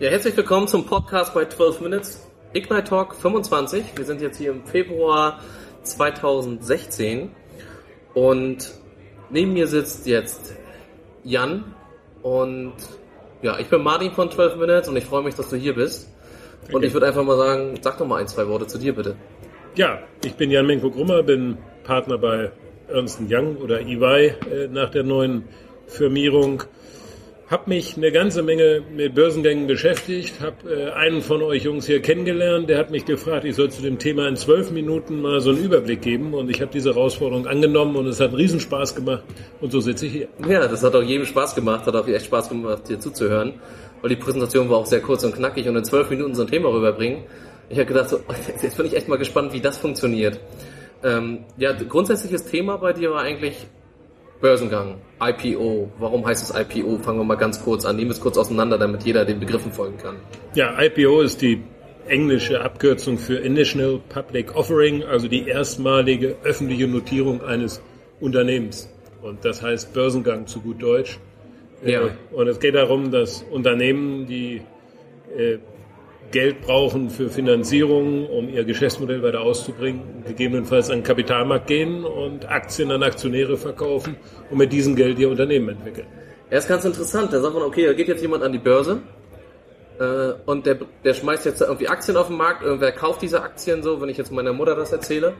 Ja, herzlich willkommen zum Podcast bei 12 Minutes. Ignite Talk 25. Wir sind jetzt hier im Februar 2016 und neben mir sitzt jetzt Jan und ja, ich bin Martin von 12 Minutes und ich freue mich, dass du hier bist. Und Okay. ich würde einfach mal sagen, sag doch mal ein, zwei Worte zu dir bitte. Ja, ich bin Jan Menko Grummer, bin Partner bei Ernst Young oder EY äh, nach der neuen Firmierung. Hab mich eine ganze Menge mit Börsengängen beschäftigt, habe äh, einen von euch Jungs hier kennengelernt, der hat mich gefragt, ich soll zu dem Thema in zwölf Minuten mal so einen Überblick geben und ich habe diese Herausforderung angenommen und es hat riesen Spaß gemacht und so sitze ich hier. Ja, das hat auch jedem Spaß gemacht, hat auch echt Spaß gemacht, dir zuzuhören, weil die Präsentation war auch sehr kurz und knackig und in zwölf Minuten so ein Thema rüberbringen. Ich habe gedacht, so, jetzt bin ich echt mal gespannt, wie das funktioniert. Ähm, ja, grundsätzliches Thema bei dir war eigentlich Börsengang, IPO. Warum heißt es IPO? Fangen wir mal ganz kurz an. Nehmen wir es kurz auseinander, damit jeder den Begriffen folgen kann. Ja, IPO ist die englische Abkürzung für Initial Public Offering, also die erstmalige öffentliche Notierung eines Unternehmens. Und das heißt Börsengang zu gut Deutsch. Ja. Äh, Und es geht darum, dass Unternehmen, die äh, Geld brauchen für Finanzierung, um ihr Geschäftsmodell weiter auszubringen, gegebenenfalls an den Kapitalmarkt gehen und Aktien an Aktionäre verkaufen und mit diesem Geld ihr Unternehmen entwickeln. Ja, ist ganz interessant. Da sagt man, okay, da geht jetzt jemand an die Börse äh, und der, der schmeißt jetzt irgendwie Aktien auf den Markt. Irgendwer kauft diese Aktien so, wenn ich jetzt meiner Mutter das erzähle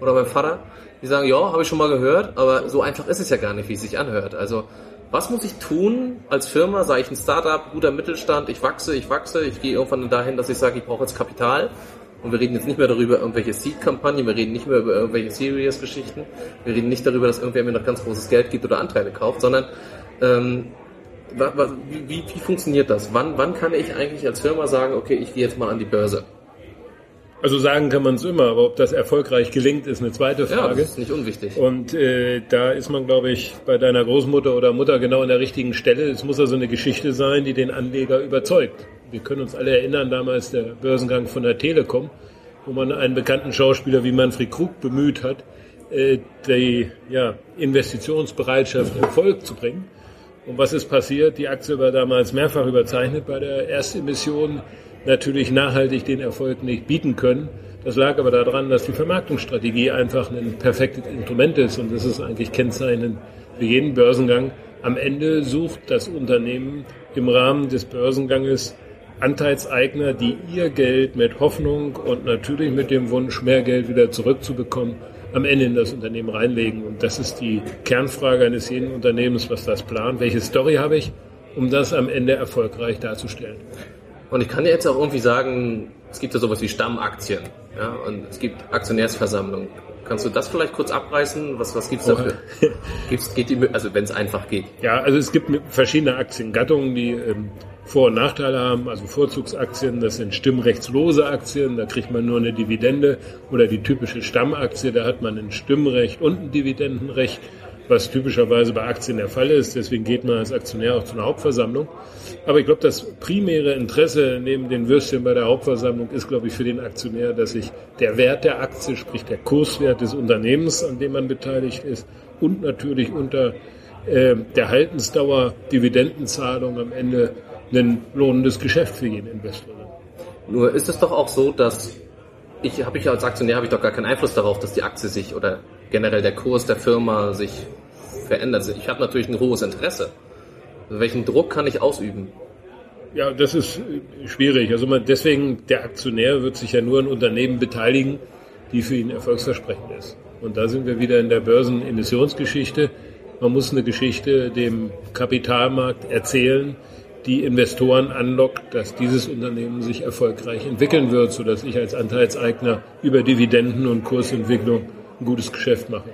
oder meinem Vater. Die sagen, ja, habe ich schon mal gehört, aber so einfach ist es ja gar nicht, wie es sich anhört. Also, was muss ich tun als Firma? Sei ich ein Startup, guter Mittelstand, ich wachse, ich wachse, ich gehe irgendwann dahin, dass ich sage, ich brauche jetzt Kapital. Und wir reden jetzt nicht mehr darüber, irgendwelche Seed-Kampagnen, wir reden nicht mehr über irgendwelche Serious-Geschichten, wir reden nicht darüber, dass irgendwer mir noch ganz großes Geld gibt oder Anteile kauft, sondern ähm, wie, wie, wie funktioniert das? Wann, wann kann ich eigentlich als Firma sagen, okay, ich gehe jetzt mal an die Börse? Also sagen kann man es immer, aber ob das erfolgreich gelingt, ist eine zweite Ja, Frage. das ist nicht unwichtig. Und äh, da ist man, glaube ich, bei deiner Großmutter oder Mutter genau an der richtigen Stelle. Es muss also eine Geschichte sein, die den Anleger überzeugt. Wir können uns alle erinnern, damals der Börsengang von der Telekom, wo man einen bekannten Schauspieler wie Manfred Krug bemüht hat, äh, die ja, Investitionsbereitschaft in Volk zu bringen. Und was ist passiert? Die Aktie war damals mehrfach überzeichnet bei der Erstemission, natürlich nachhaltig den Erfolg nicht bieten können. Das lag aber daran, dass die Vermarktungsstrategie einfach ein perfektes Instrument ist und das ist eigentlich kennzeichnend für jeden Börsengang. Am Ende sucht das Unternehmen im Rahmen des Börsenganges Anteilseigner, die ihr Geld mit Hoffnung und natürlich mit dem Wunsch, mehr Geld wieder zurückzubekommen, am Ende in das Unternehmen reinlegen. Und das ist die Kernfrage eines jeden Unternehmens, was das plant. Welche Story habe ich, um das am Ende erfolgreich darzustellen? Und ich kann dir jetzt auch irgendwie sagen, es gibt ja sowas wie Stammaktien, ja, und es gibt Aktionärsversammlungen. Kannst du das vielleicht kurz abreißen? Was, was gibt's dafür? Gibt's, geht die, also wenn es einfach geht. Ja, also es gibt verschiedene Aktiengattungen, die ähm, Vor- und Nachteile haben. Also Vorzugsaktien, das sind stimmrechtslose Aktien, da kriegt man nur eine Dividende. Oder die typische Stammaktie, da hat man ein Stimmrecht und ein Dividendenrecht, was typischerweise bei Aktien der Fall ist. Deswegen geht man als Aktionär auch zu einer Hauptversammlung. Aber ich glaube, das primäre Interesse neben den Würstchen bei der Hauptversammlung ist, glaube ich, für den Aktionär, dass sich der Wert der Aktie, sprich der Kurswert des Unternehmens, an dem man beteiligt ist, und natürlich unter äh, der Haltensdauer, Dividendenzahlung am Ende ein lohnendes Geschäft für jeden Investor. Nur ist es doch auch so, dass ich habe ich als Aktionär habe ich doch gar keinen Einfluss darauf, dass die Aktie sich oder generell der Kurs der Firma sich verändert. Ich habe natürlich ein hohes Interesse. Welchen Druck kann ich ausüben? Ja, das ist schwierig. Also man, deswegen, der Aktionär wird sich ja nur an Unternehmen beteiligen, die für ihn erfolgsversprechend ist. Und da sind wir wieder in der Börsenemissionsgeschichte. Man muss eine Geschichte dem Kapitalmarkt erzählen, die Investoren anlockt, dass dieses Unternehmen sich erfolgreich entwickeln wird, sodass ich als Anteilseigner über Dividenden und Kursentwicklung ein gutes Geschäft mache.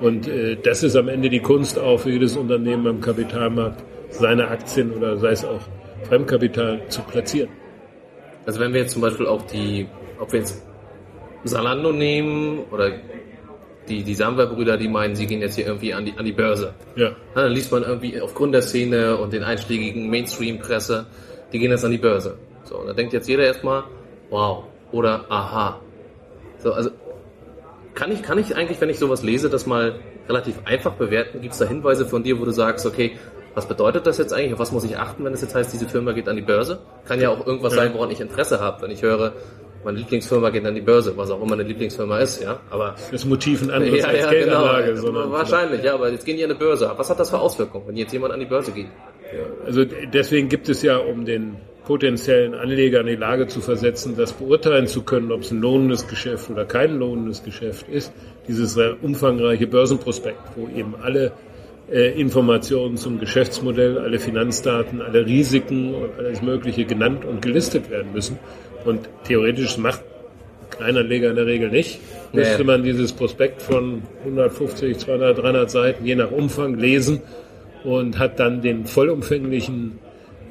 Und äh, das ist am Ende die Kunst auch für jedes Unternehmen am Kapitalmarkt, seine Aktien oder sei es auch Fremdkapital zu platzieren. Also wenn wir jetzt zum Beispiel auch die, ob wir jetzt Salando nehmen oder die, die Samba-Brüder, die meinen, sie gehen jetzt hier irgendwie an die, an die Börse. Ja, Ja, dann liest man irgendwie aufgrund der Szene und den einschlägigen Mainstream-Presse, die gehen jetzt an die Börse. So, und da denkt jetzt jeder erstmal, wow, oder aha. So, also kann ich, kann ich eigentlich, wenn ich sowas lese, das mal relativ einfach bewerten? Gibt es da Hinweise von dir, wo du sagst, okay, Was bedeutet das jetzt eigentlich? Auf was muss ich achten, wenn es jetzt heißt, diese Firma geht an die Börse? Kann ja auch irgendwas sein, woran ich Interesse habe, wenn ich höre, meine Lieblingsfirma geht an die Börse, was auch immer eine Lieblingsfirma ist, ja. Aber das Motiv ein anderes ja, als ja, Geldanlage, genau. sondern wahrscheinlich, ja. Aber jetzt gehen die an die Börse. Was hat das für Auswirkungen, wenn jetzt jemand an die Börse geht? Also deswegen gibt es ja, um den potenziellen Anleger in die Lage zu versetzen, das beurteilen zu können, ob es ein lohnendes Geschäft oder kein lohnendes Geschäft ist, dieses umfangreiche Börsenprospekt, wo eben alle äh, Informationen zum Geschäftsmodell, alle Finanzdaten, alle Risiken und alles Mögliche genannt und gelistet werden müssen. Und theoretisch macht Kleinanleger in der Regel nicht. Müsste nee. man dieses Prospekt von 150, 200, 300 Seiten je nach Umfang lesen und hat dann den vollumfänglichen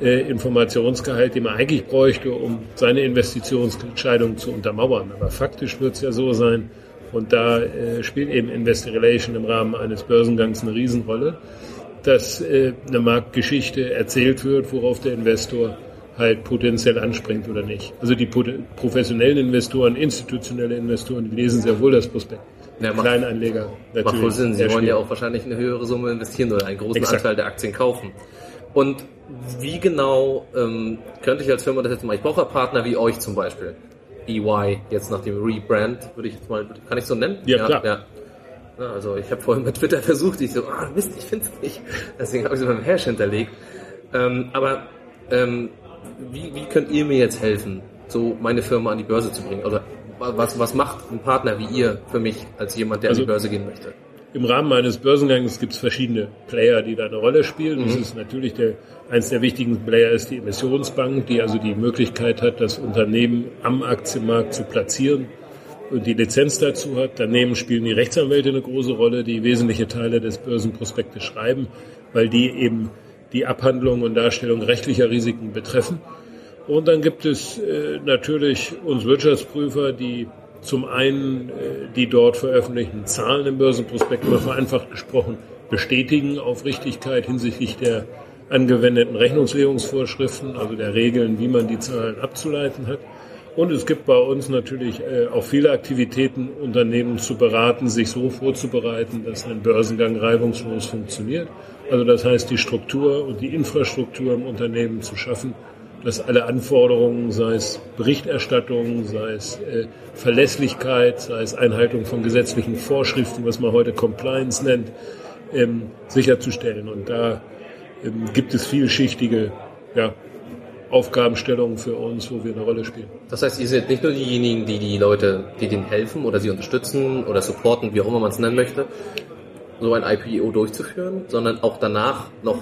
äh, Informationsgehalt, den man eigentlich bräuchte, um seine Investitionsentscheidung zu untermauern. Aber faktisch wird es ja so sein, und da äh, spielt eben Investor Relation im Rahmen eines Börsengangs eine Riesenrolle, dass äh, eine Marktgeschichte erzählt wird, worauf der Investor halt potenziell anspringt oder nicht. Also die professionellen Investoren, institutionelle Investoren, die lesen sehr wohl das Prospekt. Ja, macht, Kleinanleger natürlich. Macht wohl Sinn. Sie wollen ja auch wahrscheinlich eine höhere Summe investieren oder einen großen Exakt. Anteil der Aktien kaufen. Und wie genau ähm, könnte ich als Firma das jetzt mal? Ich brauche Partner wie euch zum Beispiel. EY, jetzt nach dem Rebrand, würde ich jetzt mal, kann ich so nennen? Ja, ja klar. Ja. Ja, also ich habe vorhin bei Twitter versucht, ich so, ah Mist, ich finde es nicht. Deswegen habe ich es beim Hash hinterlegt. Ähm, aber ähm, wie, wie könnt ihr mir jetzt helfen, so meine Firma an die Börse zu bringen? Also was, was macht ein Partner wie ihr für mich als jemand, der also, an die Börse gehen möchte? Im Rahmen eines Börsengangs gibt es verschiedene Player, die da eine Rolle spielen. Mhm. Das ist natürlich der, eins der wichtigen Player ist die Emissionsbank, die also die Möglichkeit hat, das Unternehmen am Aktienmarkt zu platzieren und die Lizenz dazu hat. Daneben spielen die Rechtsanwälte eine große Rolle, die wesentliche Teile des Börsenprospektes schreiben, weil die eben die Abhandlung und Darstellung rechtlicher Risiken betreffen. Und dann gibt es äh, natürlich uns Wirtschaftsprüfer, die zum einen äh, die dort veröffentlichten Zahlen im Börsenprospekt, mal vereinfacht gesprochen, bestätigen auf Richtigkeit hinsichtlich der angewendeten Rechnungslegungsvorschriften, also der Regeln, wie man die Zahlen abzuleiten hat. Und es gibt bei uns natürlich äh, auch viele Aktivitäten, Unternehmen zu beraten, sich so vorzubereiten, dass ein Börsengang reibungslos funktioniert. Also das heißt, die Struktur und die Infrastruktur im Unternehmen zu schaffen, dass alle Anforderungen, sei es Berichterstattung, sei es äh, Verlässlichkeit, sei es Einhaltung von gesetzlichen Vorschriften, was man heute Compliance nennt, ähm, sicherzustellen. Und da ähm, gibt es vielschichtige ja, Aufgabenstellungen für uns, wo wir eine Rolle spielen. Das heißt, ihr seid nicht nur diejenigen, die die Leute, die denen helfen oder sie unterstützen oder supporten, wie auch immer man es nennen möchte, so ein IPO durchzuführen, sondern auch danach noch,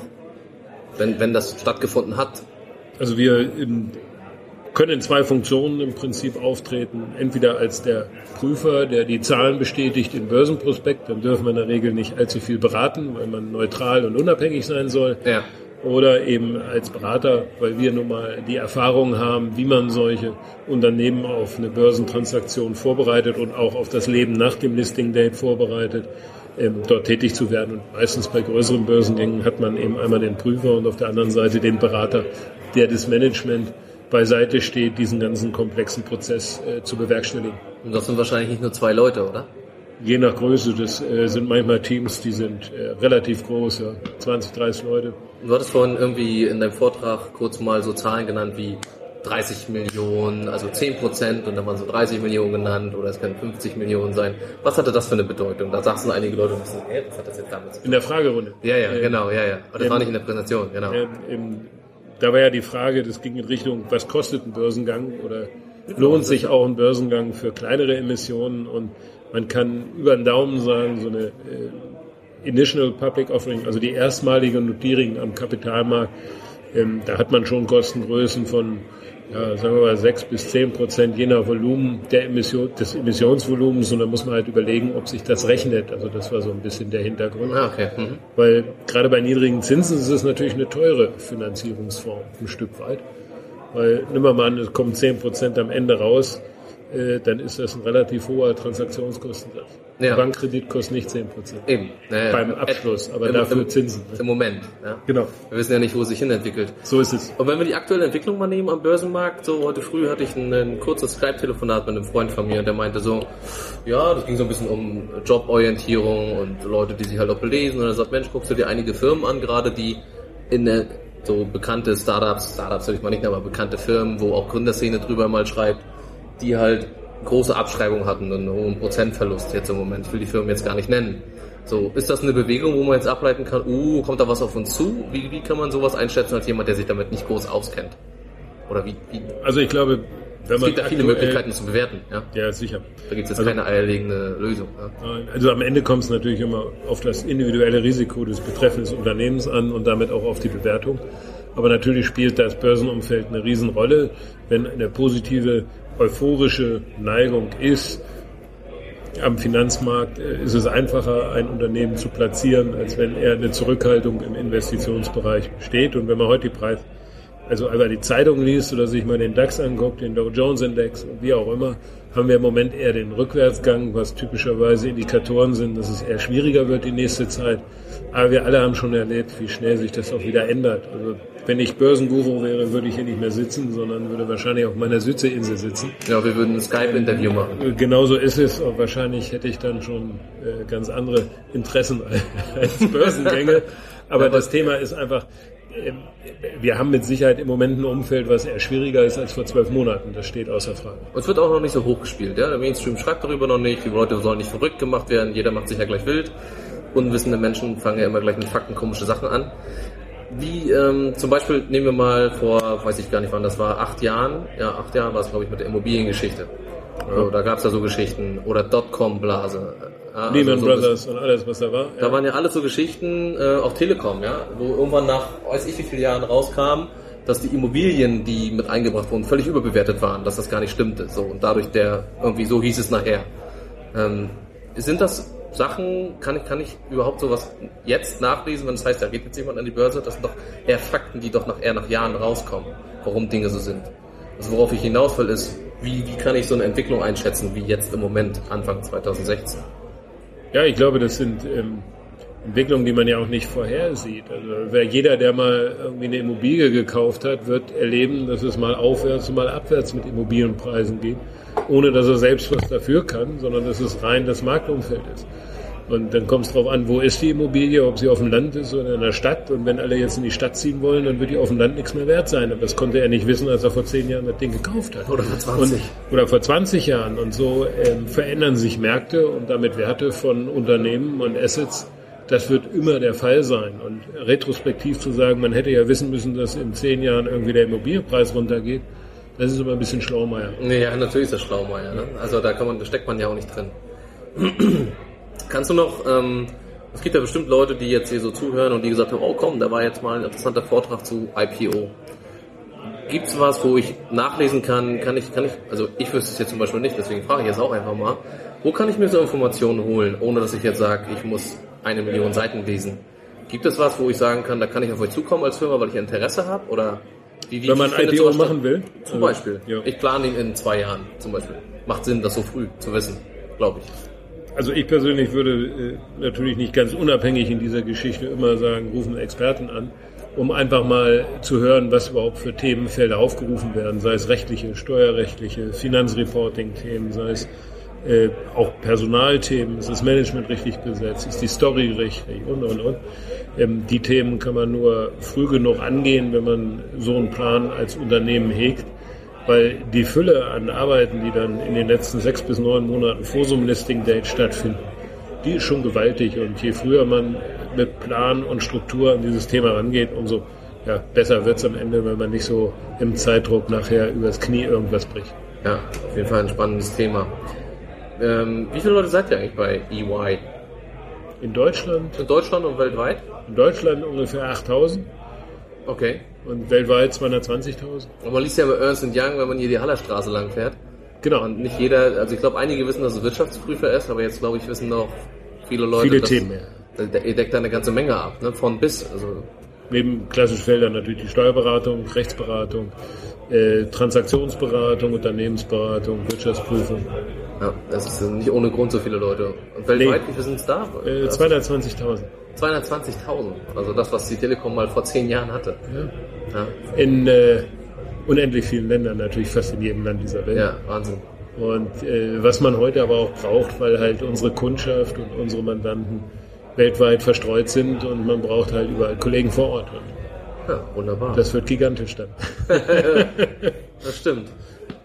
wenn, wenn das stattgefunden hat, also wir in, können in zwei Funktionen im Prinzip auftreten. Entweder als der Prüfer, der die Zahlen bestätigt im Börsenprospekt, dann dürfen wir in der Regel nicht allzu viel beraten, weil man neutral und unabhängig sein soll. Ja. Oder eben als Berater, weil wir nun mal die Erfahrung haben, wie man solche Unternehmen auf eine Börsentransaktion vorbereitet und auch auf das Leben nach dem Listing Date vorbereitet ähm, dort tätig zu werden. Und meistens bei größeren Börsengängen hat man eben einmal den Prüfer und auf der anderen Seite den Berater, der das Management beiseite steht, diesen ganzen komplexen Prozess äh, zu bewerkstelligen. Und das sind wahrscheinlich nicht nur zwei Leute, oder? Je nach Größe, das äh, sind manchmal Teams, die sind äh, relativ groß, ja, 20, 30 Leute. Du hattest vorhin irgendwie in deinem Vortrag kurz mal so Zahlen genannt wie 30 Millionen, also 10 Prozent und dann waren so 30 Millionen genannt oder es können 50 Millionen sein. Was hatte das für eine Bedeutung? Da sagten einige Leute, was, hat das jetzt damit zu tun? In der Fragerunde. Ja, ja, äh, genau, ja, ja. Aber das ähm, war nicht in der Präsentation, genau. Äh, im, da war ja die Frage, das ging in Richtung, was kostet ein Börsengang? Oder lohnt sich auch ein Börsengang für kleinere Emissionen? Und man kann über den Daumen sagen, so eine äh, Initial Public Offering, also die erstmalige Notierung am Kapitalmarkt, ähm, da hat man schon Kostengrößen von ja, sagen wir mal, sechs bis zehn Prozent je nach Volumen der Emission, des Emissionsvolumens und da muss man halt überlegen, ob sich das rechnet. Also das war so ein bisschen der Hintergrund. Ah, okay. Mhm. Weil gerade bei niedrigen Zinsen ist es natürlich eine teure Finanzierungsform, ein Stück weit. Weil, nimm mal an, es kommen zehn Prozent am Ende raus, äh, dann ist das ein relativ hoher Transaktionskostensatz. Ja. Bankkredit kostet nicht 10%. Eben. Naja, beim Abschluss, aber im, dafür im, Zinsen. Im Moment. Ja. Genau. Wir wissen ja nicht, wo es sich hin entwickelt. So ist es. Und wenn wir die aktuelle Entwicklung mal nehmen am Börsenmarkt, so heute früh hatte ich ein, ein kurzes Skype-Telefonat mit einem Freund von mir, der meinte so, ja, das ging so ein bisschen um Joborientierung und Leute, die sich halt auch belesen und er sagt, Mensch, guckst du dir einige Firmen an, gerade die in der so bekannte Startups, Startups würde ich mal nicht, aber bekannte Firmen, wo auch Gründerszene drüber mal schreibt, die halt große Abschreibungen hatten und einen hohen Prozentverlust jetzt im Moment. Ich will die Firmen jetzt gar nicht nennen. So, ist das eine Bewegung, wo man jetzt ableiten kann, uh, kommt da was auf uns zu? Wie, wie kann man sowas einschätzen als jemand, der sich damit nicht groß auskennt? Oder wie? wie? Also ich glaube, wenn es gibt da viele Möglichkeiten zu bewerten. Ja, ja sicher. Da gibt es jetzt also, keine eierlegende Lösung. Ja? Also am Ende kommt es natürlich immer auf das individuelle Risiko des betreffenden Unternehmens an und damit auch auf die Bewertung. Aber natürlich spielt das Börsenumfeld eine Riesenrolle. Wenn eine positive, euphorische Neigung ist, am Finanzmarkt äh, ist es einfacher, ein Unternehmen zu platzieren, als wenn er eine Zurückhaltung im Investitionsbereich besteht. Und wenn man heute die Preis, also aber die Zeitung liest oder sich mal den DAX anguckt, den Dow Jones Index und wie auch immer, haben wir im Moment eher den Rückwärtsgang, was typischerweise Indikatoren sind, dass es eher schwieriger wird die nächste Zeit. Aber wir alle haben schon erlebt, wie schnell sich das auch wieder ändert. Also wenn ich Börsenguru wäre, würde ich hier nicht mehr sitzen, sondern würde wahrscheinlich auf meiner Südseeinsel sitzen. Ja, wir würden ein Skype-Interview machen. Genauso ist es. Und wahrscheinlich hätte ich dann schon äh, ganz andere Interessen als Börsengänge. Aber das Thema ist einfach, ähm, wir haben mit Sicherheit im Moment ein Umfeld, was eher schwieriger ist als vor zwölf Monaten. Das steht außer Frage. Und es wird auch noch nicht so hochgespielt. Ja? Der Mainstream schreibt darüber noch nicht. Die Leute sollen nicht verrückt gemacht werden. Jeder macht sich ja gleich wild. Unwissende Menschen fangen ja immer gleich mit Fakten komische Sachen an. Wie ähm, zum Beispiel nehmen wir mal vor, weiß ich gar nicht wann, das war acht Jahren, ja acht Jahren war es glaube ich mit der Immobiliengeschichte. Ja. So, da gab es ja so Geschichten oder Dotcom-Blase. Ja, also Lehman so Brothers und alles, was da war. Da ja. waren ja alles so Geschichten, äh, auch Telekom, ja, wo irgendwann nach weiß ich wie vielen Jahren rauskam, dass die Immobilien, die mit eingebracht wurden, völlig überbewertet waren, dass das gar nicht stimmte. So und dadurch der irgendwie so hieß es nachher. Ähm, sind das Sachen kann ich, kann ich überhaupt sowas jetzt nachlesen, wenn es das heißt, da geht jetzt jemand an die Börse? Das sind doch eher Fakten, die doch nach, eher nach Jahren rauskommen, warum Dinge so sind. Also worauf ich hinaus will, ist, wie, wie kann ich so eine Entwicklung einschätzen, wie jetzt im Moment, Anfang 2016? Ja, ich glaube, das sind ähm, Entwicklungen, die man ja auch nicht vorhersieht. Also wer jeder, der mal irgendwie eine Immobilie gekauft hat, wird erleben, dass es mal aufwärts und mal abwärts mit Immobilienpreisen geht, ohne dass er selbst was dafür kann, sondern dass es rein das Marktumfeld ist. Und dann kommt es darauf an, wo ist die Immobilie, ob sie auf dem Land ist oder in der Stadt. Und wenn alle jetzt in die Stadt ziehen wollen, dann wird die auf dem Land nichts mehr wert sein. Und das konnte er nicht wissen, als er vor zehn Jahren das Ding gekauft hat. Oder vor 20. Und, oder vor 20 Jahren. Und so ähm, verändern sich Märkte und damit Werte von Unternehmen und Assets. Das wird immer der Fall sein. Und retrospektiv zu sagen, man hätte ja wissen müssen, dass in zehn Jahren irgendwie der Immobilienpreis runtergeht, das ist immer ein bisschen Schlaumeier. Ja, natürlich ist das Schlaumeier. Ne? Also da man, da steckt man ja auch nicht drin. Kannst du noch, ähm, es gibt ja bestimmt Leute, die jetzt hier so zuhören und die gesagt haben, oh komm, da war jetzt mal ein interessanter Vortrag zu IPO. Gibt es was, wo ich nachlesen kann? Kann ich, kann ich, also ich wüsste es jetzt zum Beispiel nicht, deswegen frage ich jetzt auch einfach mal, wo kann ich mir so Informationen holen, ohne dass ich jetzt sage, ich muss eine Million Seiten lesen? Gibt es was, wo ich sagen kann, da kann ich auf euch zukommen als Firma, weil ich Interesse habe? Oder wie, wie Wenn man ein IPO machen will? Zum also, Beispiel. Ja. Ich plane ihn in zwei Jahren zum Beispiel. Macht Sinn, das so früh zu wissen, glaube ich. Also ich persönlich würde äh, natürlich nicht ganz unabhängig in dieser Geschichte immer sagen, rufen Experten an, um einfach mal zu hören, was überhaupt für Themenfelder aufgerufen werden, sei es rechtliche, steuerrechtliche, Finanzreporting-Themen, sei es äh, auch Personalthemen, ist das Management richtig besetzt, ist die Story richtig und und und. Ähm, die Themen kann man nur früh genug angehen, wenn man so einen Plan als Unternehmen hegt weil die Fülle an Arbeiten, die dann in den letzten sechs bis neun Monaten vor so einem Listing-Date stattfinden, die ist schon gewaltig. Und je früher man mit Plan und Struktur an dieses Thema rangeht, umso ja, besser wird es am Ende, wenn man nicht so im Zeitdruck nachher übers Knie irgendwas bricht. Ja, auf jeden Fall ein spannendes Thema. Ähm, wie viele Leute seid ihr eigentlich bei EY? In Deutschland? In Deutschland und weltweit? In Deutschland ungefähr 8000. Okay. Und weltweit 220.000. Und man liest ja bei Ernst Young, wenn man hier die Hallerstraße lang fährt. Genau. Und nicht jeder, also ich glaube, einige wissen, dass es Wirtschaftsprüfer ist, aber jetzt glaube ich, wissen noch viele Leute. Viele Themen, ja. Ihr deckt da eine ganze Menge ab, ne? von bis. Also Neben klassischen Feldern natürlich die Steuerberatung, Rechtsberatung, äh, Transaktionsberatung, Unternehmensberatung, Wirtschaftsprüfung. Ja, das ist nicht ohne Grund so viele Leute. Und weltweit, nee. wie viele sind es da? Äh, 220.000. 220.000, also das, was die Telekom mal vor zehn Jahren hatte. Ja. ja. In äh, unendlich vielen Ländern, natürlich fast in jedem Land dieser Welt. Ja, Wahnsinn. Und äh, was man heute aber auch braucht, weil halt unsere Kundschaft und unsere Mandanten weltweit verstreut sind und man braucht halt überall Kollegen vor Ort. Ja, wunderbar. Das wird gigantisch dann. Das stimmt.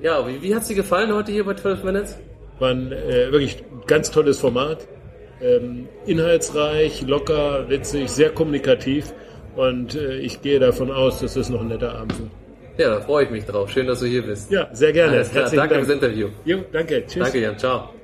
Ja, wie, wie hat es dir gefallen heute hier bei 12 Minutes? War ein äh, wirklich ganz tolles Format. Ähm, inhaltsreich, locker, witzig, sehr kommunikativ. Und äh, ich gehe davon aus, dass es noch ein netter Abend wird. Ja, da freue ich mich drauf. Schön, dass du hier bist. Ja, sehr gerne. Alles klar, Herzlichen danke Dank. fürs Interview. Jo, danke. Tschüss. Danke, Jan. Ciao.